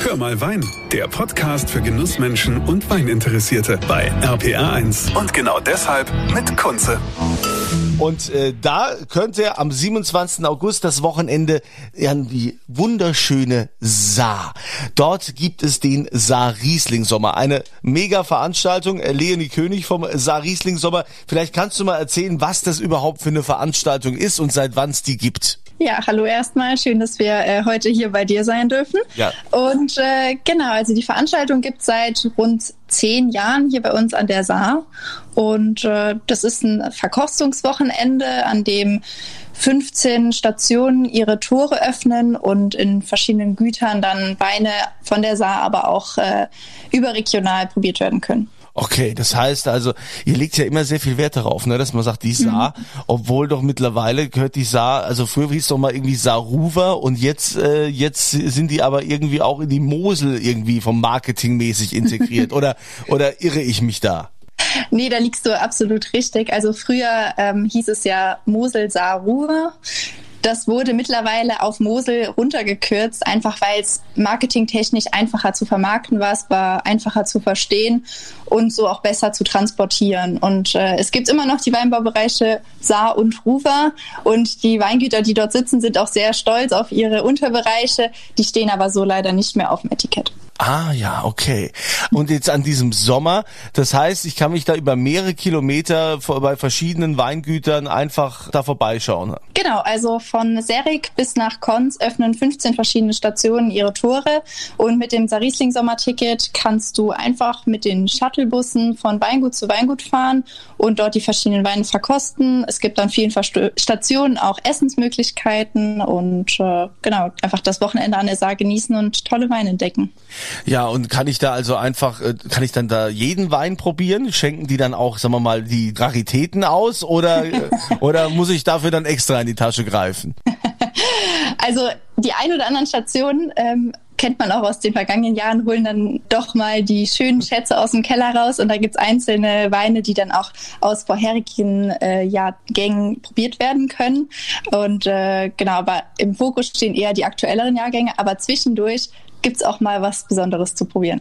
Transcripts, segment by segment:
Hör mal Wein, der Podcast für Genussmenschen und Weininteressierte bei RPR1. Und genau deshalb mit Kunze. Und äh, da könnt ihr am 27. August das Wochenende an die wunderschöne Saar. Dort gibt es den Saar Riesling Sommer. Eine mega Veranstaltung. Äh, Leonie König vom Saar Riesling Sommer. Vielleicht kannst du mal erzählen, was das überhaupt für eine Veranstaltung ist und seit wann es die gibt. Ja, hallo erstmal. Schön, dass wir äh, heute hier bei dir sein dürfen. Ja. Und äh, genau, also die Veranstaltung gibt seit rund zehn Jahren hier bei uns an der Saar. Und äh, das ist ein Verkostungswochenende, an dem 15 Stationen ihre Tore öffnen und in verschiedenen Gütern dann Weine von der Saar, aber auch äh, überregional probiert werden können. Okay, das heißt also, ihr legt ja immer sehr viel Wert darauf, ne, dass man sagt, die Saar, mhm. obwohl doch mittlerweile gehört die Saar, also früher hieß es doch mal irgendwie Saarrufer und jetzt äh, jetzt sind die aber irgendwie auch in die Mosel irgendwie vom Marketing mäßig integriert oder oder irre ich mich da? Nee, da liegst du absolut richtig. Also früher ähm, hieß es ja Mosel Saarrufer. Das wurde mittlerweile auf Mosel runtergekürzt, einfach weil es marketingtechnisch einfacher zu vermarkten war, es war einfacher zu verstehen und so auch besser zu transportieren. Und äh, es gibt immer noch die Weinbaubereiche Saar und Ruwer und die Weingüter, die dort sitzen, sind auch sehr stolz auf ihre Unterbereiche. Die stehen aber so leider nicht mehr auf dem Etikett. Ah ja, okay. Und jetzt an diesem Sommer, das heißt, ich kann mich da über mehrere Kilometer bei verschiedenen Weingütern einfach da vorbeischauen. Genau, also von Serik bis nach Konz öffnen 15 verschiedene Stationen ihre Tore und mit dem Sarisling Sommerticket kannst du einfach mit den Shuttlebussen von Weingut zu Weingut fahren und dort die verschiedenen Weine verkosten. Es gibt an vielen Stationen auch Essensmöglichkeiten und äh, genau, einfach das Wochenende an der Saar genießen und tolle Weine entdecken. Ja, und kann ich da also einfach, äh, kann ich dann da jeden Wein probieren? Schenken die dann auch, sagen wir mal, die Raritäten aus oder, oder muss ich dafür dann extra in die Tasche greifen? Also die ein oder anderen Stationen ähm, kennt man auch aus den vergangenen Jahren, holen dann doch mal die schönen Schätze aus dem Keller raus und da gibt's einzelne Weine, die dann auch aus vorherigen äh, Jahrgängen probiert werden können. Und äh, genau, aber im Fokus stehen eher die aktuelleren Jahrgänge, aber zwischendurch gibt's auch mal was Besonderes zu probieren.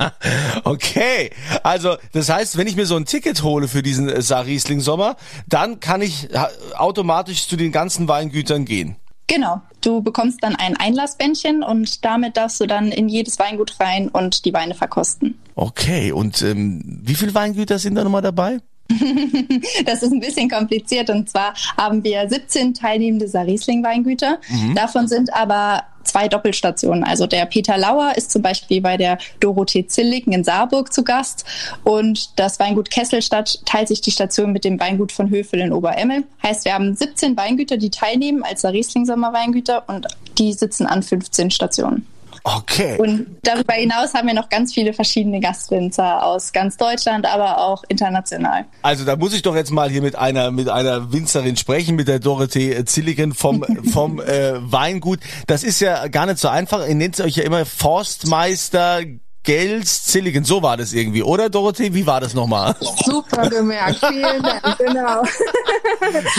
okay, also das heißt, wenn ich mir so ein Ticket hole für diesen äh, Saar Riesling Sommer, dann kann ich automatisch zu den ganzen Weingütern gehen. Genau, du bekommst dann ein Einlassbändchen und damit darfst du dann in jedes Weingut rein und die Weine verkosten. Okay, und ähm, wie viele Weingüter sind da nochmal dabei? das ist ein bisschen kompliziert und zwar haben wir 17 teilnehmende Saarriesling-Weingüter. Mhm. Davon sind aber zwei Doppelstationen. Also der Peter Lauer ist zum Beispiel bei der Dorothee Zilliken in Saarburg zu Gast und das Weingut Kesselstadt teilt sich die Station mit dem Weingut von Höfel in Oberemmel. Heißt, wir haben 17 Weingüter, die teilnehmen als Riesling Sommerweingüter und die sitzen an 15 Stationen. Okay. Und darüber hinaus haben wir noch ganz viele verschiedene Gastwinzer aus ganz Deutschland, aber auch international. Also da muss ich doch jetzt mal hier mit einer mit einer Winzerin sprechen, mit der Dorothee Zilligen vom vom äh, Weingut. Das ist ja gar nicht so einfach. Ihr nennt euch ja immer Forstmeister Gels Zilligen, so war das irgendwie, oder Dorothee? Wie war das nochmal? Super gemerkt, vielen Dank, genau.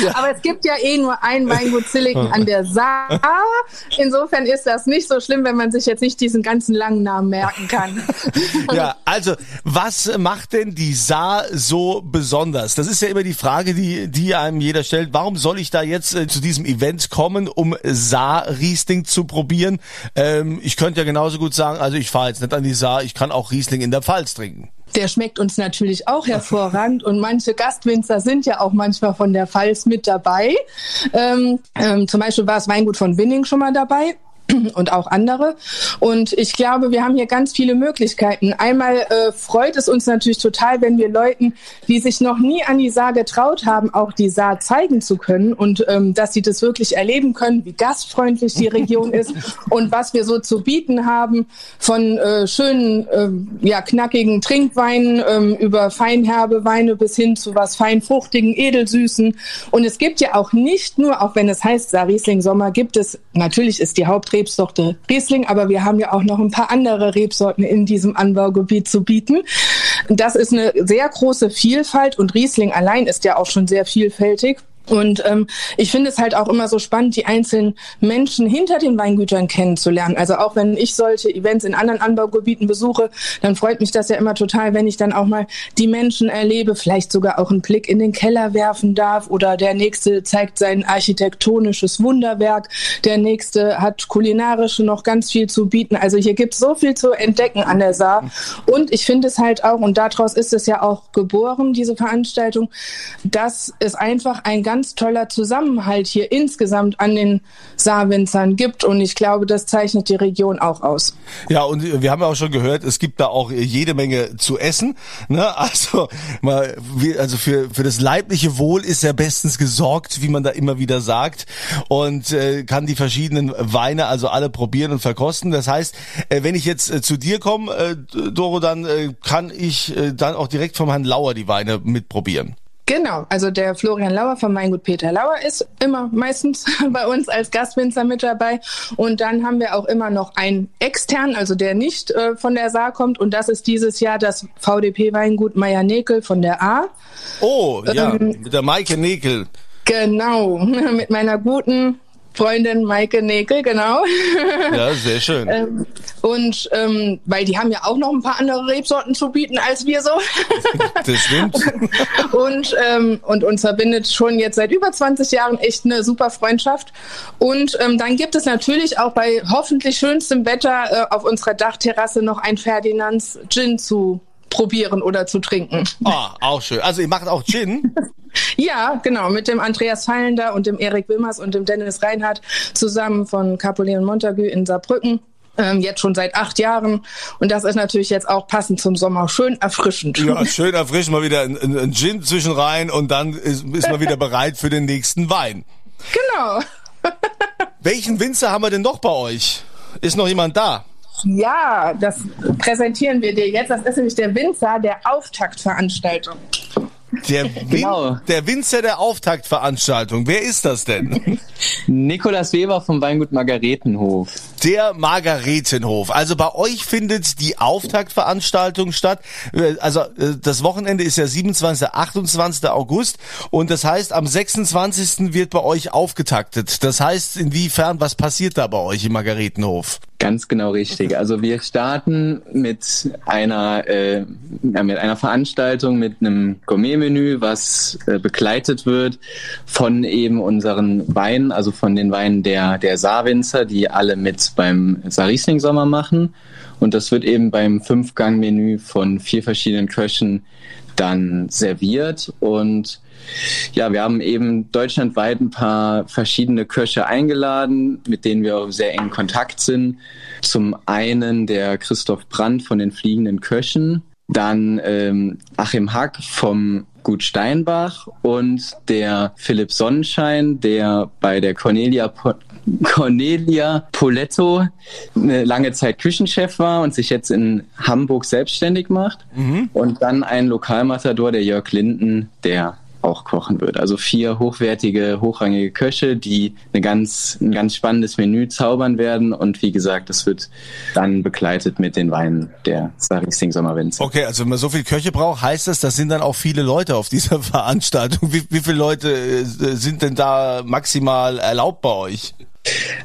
ja. Aber es gibt ja eh nur ein Weingut Zilligen an der Saar. Insofern ist das nicht so schlimm, wenn man sich jetzt nicht diesen ganzen langen Namen merken kann. ja, also was macht denn die Saar so besonders? Das ist ja immer die Frage, die, die einem jeder stellt. Warum soll ich da jetzt äh, zu diesem Event kommen, um Saar-Riesling zu probieren? Ähm, ich könnte ja genauso gut sagen, also ich fahre jetzt nicht an die Saar ich kann auch Riesling in der Pfalz trinken. Der schmeckt uns natürlich auch hervorragend und manche Gastwinzer sind ja auch manchmal von der Pfalz mit dabei. Ähm, ähm, zum Beispiel war es Weingut von Winning schon mal dabei und auch andere. Und ich glaube, wir haben hier ganz viele Möglichkeiten. Einmal äh, freut es uns natürlich total, wenn wir Leuten, die sich noch nie an die Saar getraut haben, auch die Saar zeigen zu können und ähm, dass sie das wirklich erleben können, wie gastfreundlich die Region ist und was wir so zu bieten haben von äh, schönen, äh, ja, knackigen Trinkweinen ähm, über feinherbe Weine bis hin zu was feinfruchtigen, edelsüßen. Und es gibt ja auch nicht nur, auch wenn es heißt Saar Riesling Sommer, gibt es, natürlich ist die Hauptrebsorte Rebsorte Riesling, aber wir haben ja auch noch ein paar andere Rebsorten in diesem Anbaugebiet zu bieten. Das ist eine sehr große Vielfalt und Riesling allein ist ja auch schon sehr vielfältig. Und ähm, ich finde es halt auch immer so spannend, die einzelnen Menschen hinter den Weingütern kennenzulernen. Also auch wenn ich solche Events in anderen Anbaugebieten besuche, dann freut mich das ja immer total, wenn ich dann auch mal die Menschen erlebe, vielleicht sogar auch einen Blick in den Keller werfen darf oder der nächste zeigt sein architektonisches Wunderwerk, der nächste hat kulinarisch noch ganz viel zu bieten. Also hier gibt es so viel zu entdecken an der Saar. Und ich finde es halt auch, und daraus ist es ja auch geboren, diese Veranstaltung, dass es einfach ein ganz toller Zusammenhalt hier insgesamt an den Saarwinzern gibt. Und ich glaube, das zeichnet die Region auch aus. Ja, und wir haben ja auch schon gehört, es gibt da auch jede Menge zu essen. Ne? Also, mal, also für, für das leibliche Wohl ist ja bestens gesorgt, wie man da immer wieder sagt. Und äh, kann die verschiedenen Weine also alle probieren und verkosten. Das heißt, äh, wenn ich jetzt äh, zu dir komme, äh, Doro, dann äh, kann ich äh, dann auch direkt vom Herrn Lauer die Weine mitprobieren. Genau, also der Florian Lauer von Weingut Peter Lauer ist immer meistens bei uns als Gastwinzer mit dabei. Und dann haben wir auch immer noch einen extern, also der nicht äh, von der Saar kommt. Und das ist dieses Jahr das VDP-Weingut Meier Nekel von der A. Oh, ja, ähm, mit der Maike Nekel. Genau, mit meiner guten Freundin Maike Nägel, genau. Ja, sehr schön. ähm, und ähm, weil die haben ja auch noch ein paar andere Rebsorten zu bieten als wir so. das stimmt. und, ähm, und uns verbindet schon jetzt seit über 20 Jahren echt eine super Freundschaft. Und ähm, dann gibt es natürlich auch bei hoffentlich schönstem Wetter äh, auf unserer Dachterrasse noch ein Ferdinands Gin zu probieren oder zu trinken. Ah, oh, auch schön. Also ihr macht auch Gin? Ja, genau, mit dem Andreas Fallender und dem Erik Wimmers und dem Dennis Reinhardt zusammen von Capolet und Montagu in Saarbrücken. Ähm, jetzt schon seit acht Jahren. Und das ist natürlich jetzt auch passend zum Sommer schön erfrischend. Ja, schön erfrischend, mal wieder ein, ein Gin zwischen rein und dann ist, ist man wieder bereit für den nächsten Wein. Genau. Welchen Winzer haben wir denn noch bei euch? Ist noch jemand da? Ja, das präsentieren wir dir jetzt. Das ist nämlich der Winzer der Auftaktveranstaltung. Der, Win genau. der Winzer der Auftaktveranstaltung. Wer ist das denn? Nikolas Weber vom Weingut Margaretenhof. Der Margaretenhof. Also bei euch findet die Auftaktveranstaltung statt. Äh, also äh, das Wochenende ist ja 27. 28. August und das heißt am 26. wird bei euch aufgetaktet. Das heißt inwiefern, was passiert da bei euch im Margaretenhof? Ganz genau richtig. Also wir starten mit einer äh, mit einer Veranstaltung mit einem Gourmet-Menü, was äh, begleitet wird von eben unseren Weinen, also von den Weinen der der Saarwinzer, die alle mit beim Saarriesling Sommer machen. Und das wird eben beim Fünfgang-Menü von vier verschiedenen Köchen dann serviert und ja, wir haben eben deutschlandweit ein paar verschiedene Köche eingeladen, mit denen wir auch sehr eng in Kontakt sind. Zum einen der Christoph Brandt von den Fliegenden Köchen, dann ähm, Achim Hack vom Gut Steinbach und der Philipp Sonnenschein, der bei der Cornelia po Cornelia Poletto eine lange Zeit Küchenchef war und sich jetzt in Hamburg selbstständig macht. Mhm. Und dann ein Lokalmatador, der Jörg Linden, der auch kochen wird. Also vier hochwertige, hochrangige Köche, die eine ganz, ein ganz spannendes Menü zaubern werden. Und wie gesagt, das wird dann begleitet mit den Weinen der Sarising Sommerwinzer. Okay, also wenn man so viele Köche braucht, heißt das, das sind dann auch viele Leute auf dieser Veranstaltung. Wie, wie viele Leute äh, sind denn da maximal erlaubt bei euch?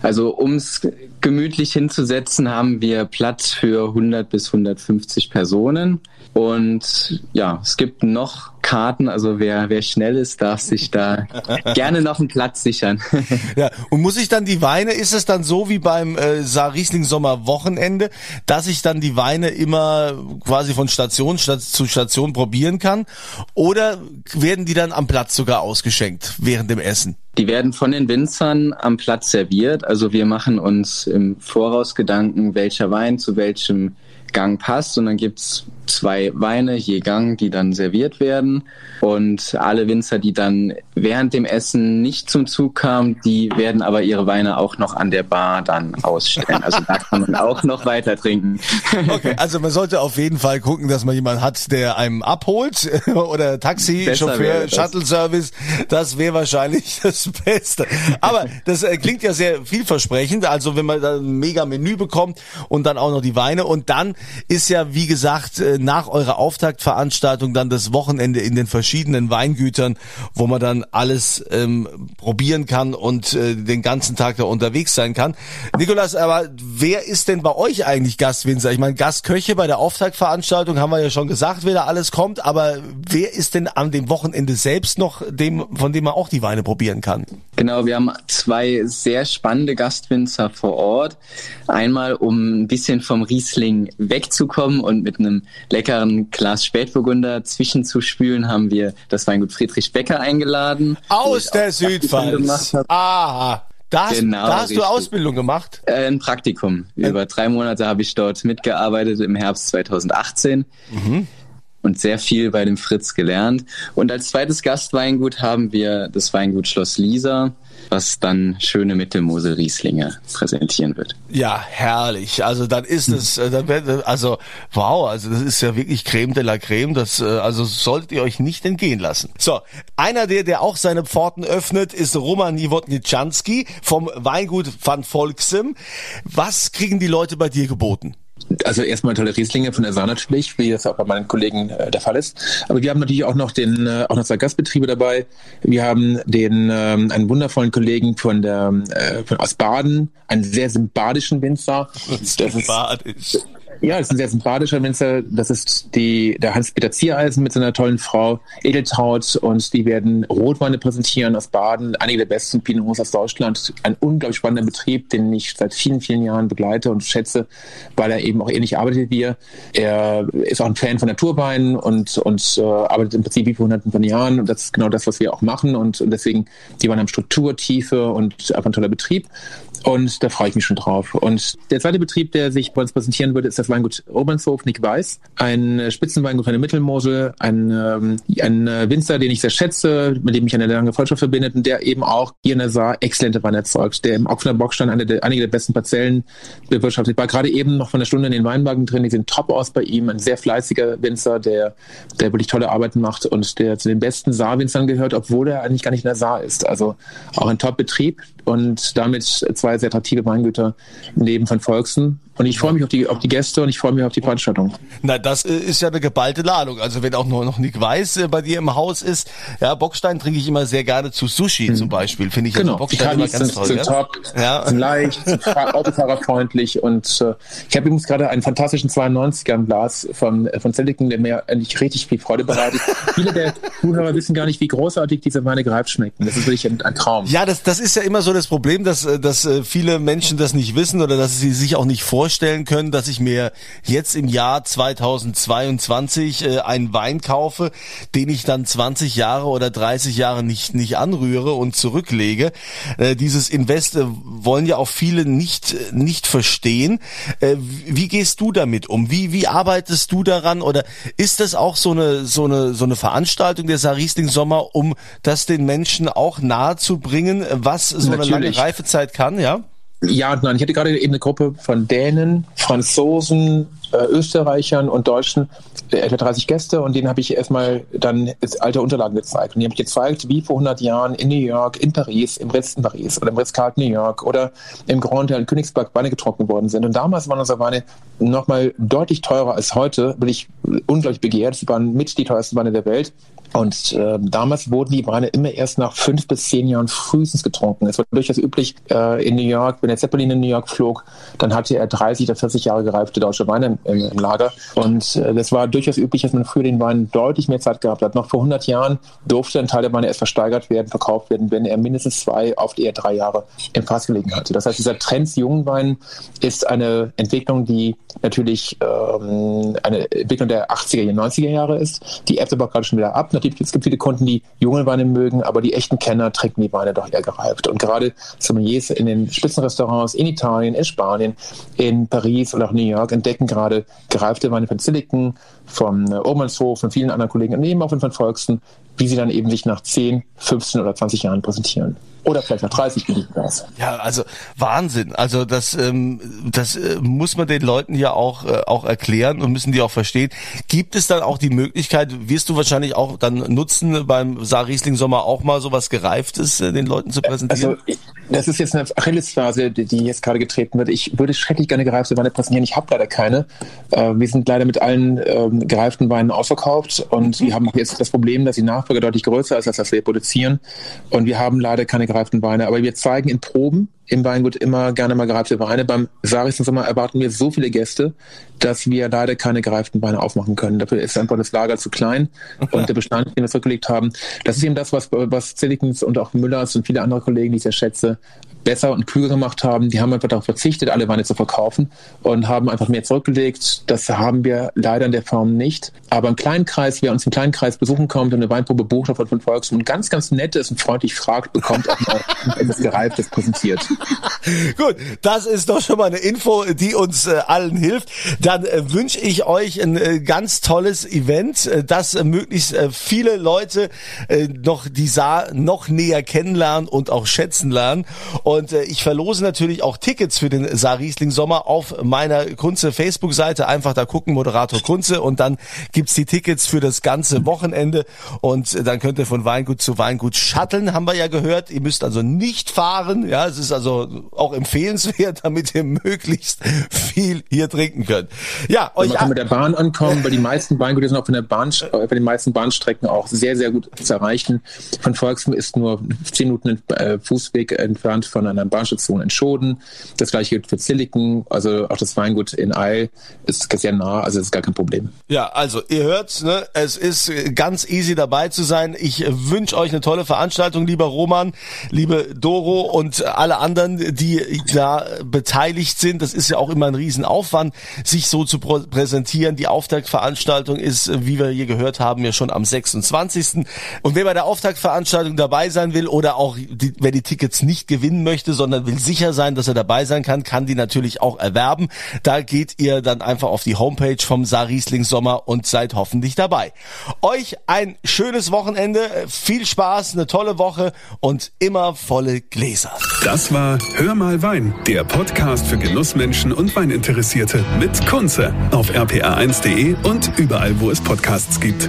Also ums gemütlich hinzusetzen, haben wir Platz für 100 bis 150 Personen. Und ja, es gibt noch Karten, also wer, wer schnell ist, darf sich da gerne noch einen Platz sichern. ja, und muss ich dann die Weine, ist es dann so wie beim äh, Saar Riesling Sommer Wochenende, dass ich dann die Weine immer quasi von Station zu Station probieren kann? Oder werden die dann am Platz sogar ausgeschenkt während dem Essen? Die werden von den Winzern am Platz serviert. Also wir machen uns im Voraus Gedanken, welcher Wein zu welchem Gang passt und dann gibt's zwei Weine je Gang, die dann serviert werden und alle Winzer, die dann während dem Essen nicht zum Zug kamen, die werden aber ihre Weine auch noch an der Bar dann ausstellen. Also da kann man auch noch weiter trinken. Okay, also man sollte auf jeden Fall gucken, dass man jemanden hat, der einem abholt oder Taxi, Besser Chauffeur, Shuttle Service. Das wäre wahrscheinlich das Beste. Aber das äh, klingt ja sehr vielversprechend. Also wenn man da ein mega Menü bekommt und dann auch noch die Weine und dann ist ja, wie gesagt, nach eurer Auftaktveranstaltung dann das Wochenende in den verschiedenen Weingütern, wo man dann alles ähm, probieren kann und äh, den ganzen Tag da unterwegs sein kann. Nikolas, aber wer ist denn bei euch eigentlich Gastwinzer? Ich meine, Gastköche bei der Auftaktveranstaltung haben wir ja schon gesagt, wer da alles kommt, aber wer ist denn an dem Wochenende selbst noch dem, von dem man auch die Weine probieren kann? Genau, wir haben zwei sehr spannende Gastwinzer vor Ort. Einmal, um ein bisschen vom Riesling wegzukommen und mit einem leckeren Glas Spätburgunder zwischenzuspülen, haben wir das Weingut Friedrich Becker eingeladen. Aus der Südpfalz. Aha. Da hast, Genau, da hast du. Ausbildung gemacht? Äh, Ein Praktikum. Über drei Monate habe ich dort mitgearbeitet im Herbst 2018 und sehr viel bei dem Fritz gelernt. Und als zweites Gastweingut haben wir das Weingut Schloss Lisa, was dann schöne Mittelmosel-Rieslinge präsentieren wird. Ja, herrlich. Also dann ist es, äh, dann wird, also wow, also das ist ja wirklich Creme de la Creme. Das, äh, also solltet ihr euch nicht entgehen lassen. So, einer der, der auch seine Pforten öffnet, ist Roman Niewodniczanski vom Weingut Van Volksem. Was kriegen die Leute bei dir geboten? Also erstmal tolle Rieslinge von der Saar natürlich, wie das auch bei meinen Kollegen äh, der Fall ist. Aber wir haben natürlich auch noch den, äh, auch noch zwei Gastbetriebe dabei. Wir haben den ähm, einen wundervollen Kollegen von der äh, von aus Baden, einen sehr sympathischen Winzer. Badisch. Ja, das ist ein sehr sympathischer Winzer. Das ist die, der Hans-Peter Ziereisen mit seiner tollen Frau Edeltraut und die werden Rotweine präsentieren aus Baden, einige der besten Pinots aus Deutschland. Ein unglaublich spannender Betrieb, den ich seit vielen, vielen Jahren begleite und schätze, weil er eben auch ähnlich arbeitet wie wir. Er ist auch ein Fan von Naturweinen und, und äh, arbeitet im Prinzip wie vor hunderten von Jahren und das ist genau das, was wir auch machen und, und deswegen, die waren haben Struktur, Tiefe und einfach ein toller Betrieb. Und da freue ich mich schon drauf. Und der zweite Betrieb, der sich bei uns präsentieren würde, ist das Weingut Obernshof Nick Weiß. Ein äh, Spitzenweingut von der Mittelmosel, ein, ähm, ein äh, Winzer, den ich sehr schätze, mit dem mich eine lange Freundschaft verbindet und der eben auch hier in der Saar exzellente Weine erzeugt, der im Augsburger Bockstein eine der, einige der besten Parzellen bewirtschaftet. War gerade eben noch von der Stunde in den Weinwagen drin, die sehen top aus bei ihm. Ein sehr fleißiger Winzer, der, der wirklich tolle Arbeiten macht und der zu den besten Saarwinzern gehört, obwohl er eigentlich gar nicht in der Saar ist. Also auch ein Top-Betrieb und damit zwei sehr attraktive Weingüter neben von Volksen. Und ich freue mich auf die, auf die Gäste und ich freue mich auf die Veranstaltung. Na, das äh, ist ja eine geballte Ladung. Also wenn auch nur noch Nick Weiß äh, bei dir im Haus ist, ja, Bockstein trinke ich immer sehr gerne zu Sushi zum Beispiel. Finde ich Genau, also die Bockstein immer Kabis ganz sind, toll. sind ja? top, Ja. sind leicht, sind fahr- autofahrerfreundlich und äh, ich habe übrigens gerade einen fantastischen 92er im Glas von, äh, von Zellingen, der mir eigentlich richtig viel Freude bereitet. Viele der Zuhörer wissen gar nicht, wie großartig diese Weine gereift schmecken. Das ist wirklich ein, ein Traum. Ja, das, das ist ja immer so das Problem, dass, dass viele Menschen das nicht wissen oder dass sie sich auch nicht vorstellen können, dass ich mir jetzt im Jahr 2022 äh, einen Wein kaufe, den ich dann 20 Jahre oder 30 Jahre nicht, nicht anrühre und zurücklege. Äh, dieses Invest äh, wollen ja auch viele nicht, nicht verstehen. Äh, wie gehst du damit um? Wie, wie arbeitest du daran? Oder ist das auch so eine, so eine, so eine Veranstaltung der Saar Riesling Sommer, um das den Menschen auch nahe zu bringen, was so eine lange Natürlich. Reifezeit kann, ja? Ja und nein. Ich hatte gerade eben eine Gruppe von Dänen, Franzosen, Österreichern und Deutschen, äh, etwa 30 Gäste und denen habe ich erstmal dann alte Unterlagen gezeigt. Und die habe ich gezeigt, wie vor 100 Jahren in New York, in Paris, im Ritz in Paris oder im Ritz-Carlton New York oder im Grand Hotel in Königsberg Weine getrunken worden sind. Und damals waren unsere Weine nochmal deutlich teurer als heute, bin ich unglaublich begehrt. Sie waren mit die teuersten Weine der Welt. Und äh, damals wurden die Weine immer erst nach fünf bis zehn Jahren frühestens getrunken. Es war durchaus üblich äh, in New York, wenn der Zeppelin in New York flog, dann hatte er 30 oder 40 Jahre gereifte deutsche Weine im, im, im Lager. Und äh, das war durchaus üblich, dass man früher den Wein deutlich mehr Zeit gehabt hat. Noch vor 100 Jahren durfte ein Teil der Weine erst versteigert werden, verkauft werden, wenn er mindestens zwei, oft eher drei Jahre im Fass gelegen hatte. Das heißt, dieser Trend zu jungen Weinen ist eine Entwicklung, die natürlich ähm, eine Entwicklung der 80er, 90er Jahre ist. Die ebbt aber gerade schon wieder ab. Natürlich es gibt viele Kunden, die junge Weine mögen, aber die echten Kenner trinken die Weine doch eher gereift. Und gerade Sommeliers in den Spitzenrestaurants in Italien, in Spanien, in Paris oder auch New York entdecken gerade gereifte Weine von Silicon, vom äh, Obernshof, von vielen anderen Kollegen, eben auch von Volksten, wie sie dann eben sich nach 10, 15 oder 20 Jahren präsentieren. Oder vielleicht nach 30 Minuten das. Ja, also Wahnsinn. Also das, ähm, das äh, muss man den Leuten ja auch, äh, auch erklären und müssen die auch verstehen. Gibt es dann auch die Möglichkeit, wirst du wahrscheinlich auch dann nutzen, beim Saar Riesling Sommer auch mal sowas Gereiftes äh, den Leuten zu präsentieren? Also das ist jetzt eine Achillesphase, die jetzt gerade getreten wird. Ich würde schrecklich gerne gereifte Weine präsentieren. Ich habe leider keine. Äh, wir sind leider mit allen ähm, gereiften Weinen ausverkauft und wir haben jetzt das Problem, dass die Nachfrage deutlich größer ist, als das wir produzieren. Und wir haben leider keine gereiften Weine. Aber wir zeigen in Proben im Weingut immer gerne mal gereifte Weine. Beim Sarischen Sommer erwarten wir so viele Gäste, dass wir leider keine gereiften Weine aufmachen können. Dafür ist einfach das Lager zu klein und der Bestand, den wir zurückgelegt haben. Das ist eben das, was, was Zillikens und auch Müllers und viele andere Kollegen, die ich sehr schätze, besser und klüger gemacht haben. Die haben einfach darauf verzichtet, alle Weine zu verkaufen und haben einfach mehr zurückgelegt. Das haben wir leider in der Form nicht. Aber im kleinen Kreis, wer uns im kleinen Kreis besuchen kommt und eine Weinprobe bucht von Volksmund und ganz, ganz nett ist und freundlich fragt, bekommt auch mal etwas Gereiftes präsentiert. Gut, das ist doch schon mal eine Info, die uns äh, allen hilft. Dann äh, wünsche ich euch ein äh, ganz tolles Event, äh, dass äh, möglichst äh, viele Leute noch die Saar noch näher kennenlernen und auch schätzen lernen. Und ich verlose natürlich auch Tickets für den Saar Riesling Sommer auf meiner Kunze Facebook-Seite. Einfach da gucken, Moderator Kunze und dann gibt's die Tickets für das ganze Wochenende und dann könnt ihr von Weingut zu Weingut shutteln, haben wir ja gehört. Ihr müsst also nicht fahren, ja, es ist also auch empfehlenswert, damit ihr möglichst viel hier trinken könnt. Ja, euch man kann mit der Bahn ankommen, weil die meisten Weingüter sind auch von der Bahn, äh, bei den meisten Bahnstrecken auch sehr, sehr gut zu erreichen. Von Volkswagen ist nur zehn Minuten äh, Fußweg entfernt von einer Bahnstation in Schoden. Das gleiche gilt für Zilliken, also auch das Weingut in Eil ist sehr nah, also ist gar kein Problem. Ja, also ihr hört, ne, es ist ganz easy dabei zu sein. Ich wünsche euch eine tolle Veranstaltung, lieber Roman, liebe Doro und alle anderen, die da beteiligt sind. Das ist ja auch immer ein Riesenaufwand, sich so zu präsentieren. Die Auftaktveranstaltung ist, wie wir hier gehört haben, ja schon am 26. Und wer bei der Auftaktveranstaltung dabei sein will oder auch die, wer die Tickets nicht gewinnen möchte, sondern will sicher sein, dass er dabei sein kann, kann die natürlich auch erwerben. Da geht ihr dann einfach auf die Homepage vom Saar Riesling Sommer und seid hoffentlich dabei. Euch ein schönes Wochenende, viel Spaß, eine tolle Woche und immer volle Gläser. Das war Hör mal Wein, der Podcast für Genussmenschen und Weininteressierte mit Kunze auf rpa1.de und überall, wo es Podcasts gibt.